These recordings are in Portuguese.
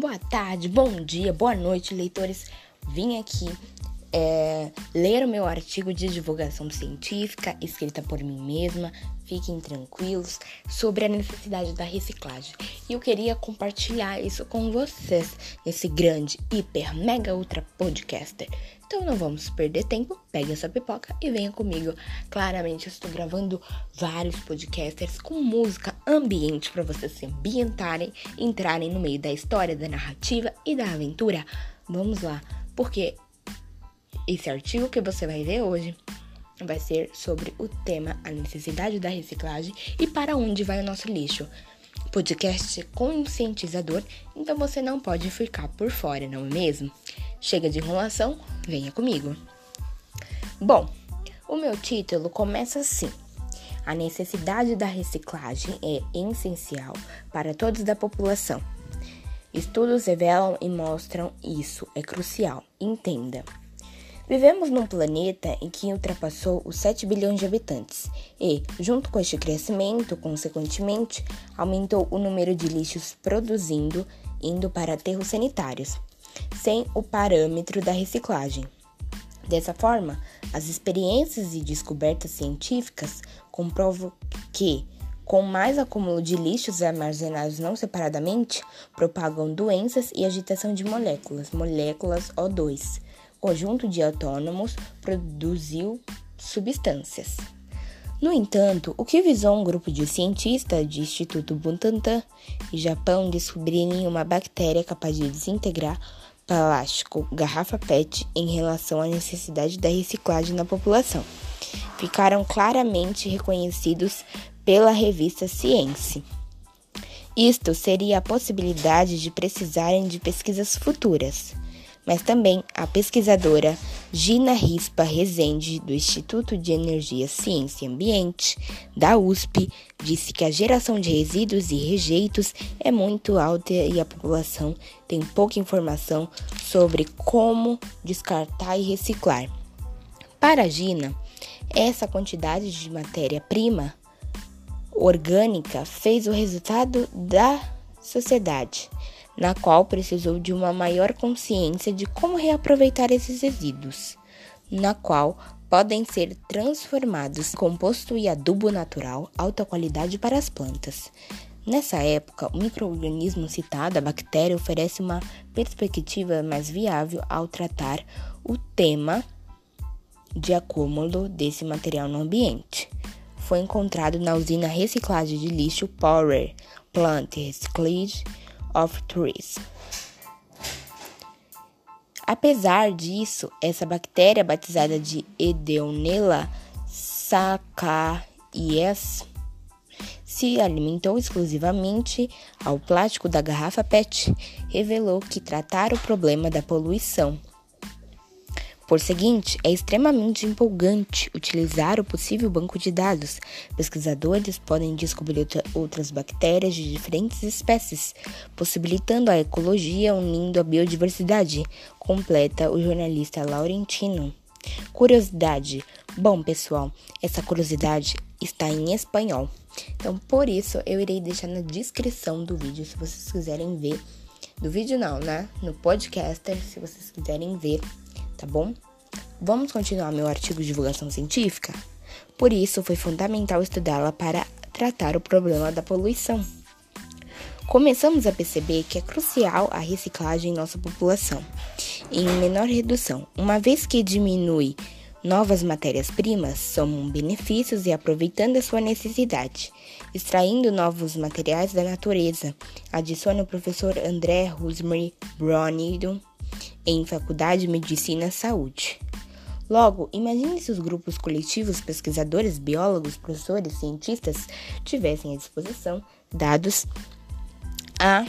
Boa tarde, bom dia, boa noite, leitores. Vim aqui é, ler o meu artigo de divulgação científica escrita por mim mesma. Fiquem tranquilos sobre a necessidade da reciclagem. E eu queria compartilhar isso com vocês nesse grande, hiper, mega, ultra podcaster. Então não vamos perder tempo, pegue essa pipoca e venha comigo. Claramente eu estou gravando vários podcasters com música ambiente para vocês se ambientarem, entrarem no meio da história, da narrativa e da aventura. Vamos lá, porque esse artigo que você vai ver hoje vai ser sobre o tema a necessidade da reciclagem e para onde vai o nosso lixo. Podcast conscientizador, então você não pode ficar por fora, não é mesmo? Chega de enrolação, venha comigo. Bom, o meu título começa assim: A necessidade da reciclagem é essencial para todos da população. Estudos revelam e mostram isso, é crucial, entenda. Vivemos num planeta em que ultrapassou os 7 bilhões de habitantes e, junto com este crescimento, consequentemente, aumentou o número de lixos produzindo indo para aterros sanitários, sem o parâmetro da reciclagem. Dessa forma, as experiências e descobertas científicas comprovam que, com mais acúmulo de lixos armazenados não separadamente, propagam doenças e agitação de moléculas, moléculas O2 conjunto de autônomos produziu substâncias. No entanto, o que visou um grupo de cientistas do Instituto Butantan e Japão descobrirem uma bactéria capaz de desintegrar plástico, garrafa PET em relação à necessidade da reciclagem na população. Ficaram claramente reconhecidos pela revista Science. Isto seria a possibilidade de precisarem de pesquisas futuras mas também a pesquisadora Gina Rispa Rezende, do Instituto de Energia, Ciência e Ambiente, da USP, disse que a geração de resíduos e rejeitos é muito alta e a população tem pouca informação sobre como descartar e reciclar. Para Gina, essa quantidade de matéria-prima orgânica fez o resultado da sociedade na qual precisou de uma maior consciência de como reaproveitar esses resíduos, na qual podem ser transformados composto e adubo natural alta qualidade para as plantas. Nessa época, o microorganismo citado, a bactéria, oferece uma perspectiva mais viável ao tratar o tema de acúmulo desse material no ambiente. Foi encontrado na usina reciclagem de lixo Power Plant Reciclage of Trees. Apesar disso, essa bactéria batizada de Edeonella sacaies se alimentou exclusivamente ao plástico da garrafa PET, revelou que tratar o problema da poluição por seguinte, é extremamente empolgante utilizar o possível banco de dados. Pesquisadores podem descobrir outras bactérias de diferentes espécies, possibilitando a ecologia unindo a biodiversidade, completa o jornalista Laurentino. Curiosidade. Bom, pessoal, essa curiosidade está em espanhol. Então, por isso, eu irei deixar na descrição do vídeo se vocês quiserem ver. Do vídeo não, né? No podcaster, se vocês quiserem ver tá bom? Vamos continuar meu artigo de divulgação científica? Por isso, foi fundamental estudá-la para tratar o problema da poluição. Começamos a perceber que é crucial a reciclagem em nossa população, em menor redução, uma vez que diminui novas matérias-primas, somam benefícios e aproveitando a sua necessidade, extraindo novos materiais da natureza, adiciona o professor André Rosemary Browning em Faculdade de Medicina e Saúde. Logo, imagine se os grupos coletivos, pesquisadores, biólogos, professores, cientistas tivessem à disposição dados a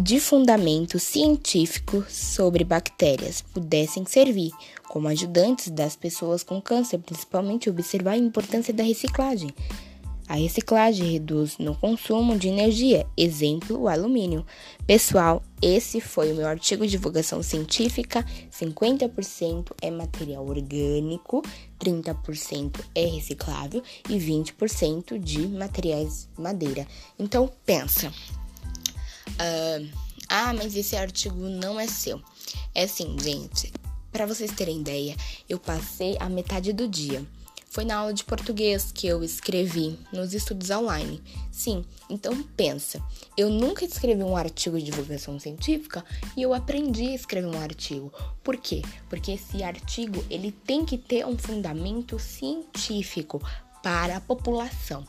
de fundamento científico sobre bactérias pudessem servir como ajudantes das pessoas com câncer, principalmente observar a importância da reciclagem, a reciclagem reduz no consumo de energia, exemplo, o alumínio. Pessoal, esse foi o meu artigo de divulgação científica. 50% é material orgânico, 30% é reciclável e 20% de materiais madeira. Então, pensa. Uh, ah, mas esse artigo não é seu. É assim, gente. Para vocês terem ideia, eu passei a metade do dia foi na aula de português que eu escrevi nos estudos online. Sim, então pensa, eu nunca escrevi um artigo de divulgação científica e eu aprendi a escrever um artigo. Por quê? Porque esse artigo ele tem que ter um fundamento científico para a população.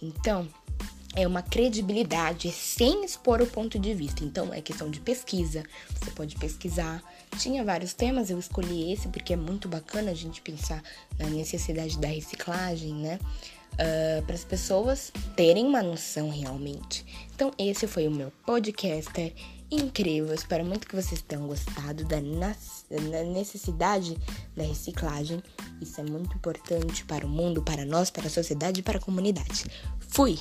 Então, é uma credibilidade sem expor o ponto de vista. Então, é questão de pesquisa. Você pode pesquisar. Tinha vários temas, eu escolhi esse porque é muito bacana a gente pensar na necessidade da reciclagem, né? Uh, para as pessoas terem uma noção realmente. Então, esse foi o meu podcaster incrível. Espero muito que vocês tenham gostado da, da necessidade da reciclagem. Isso é muito importante para o mundo, para nós, para a sociedade e para a comunidade. Fui!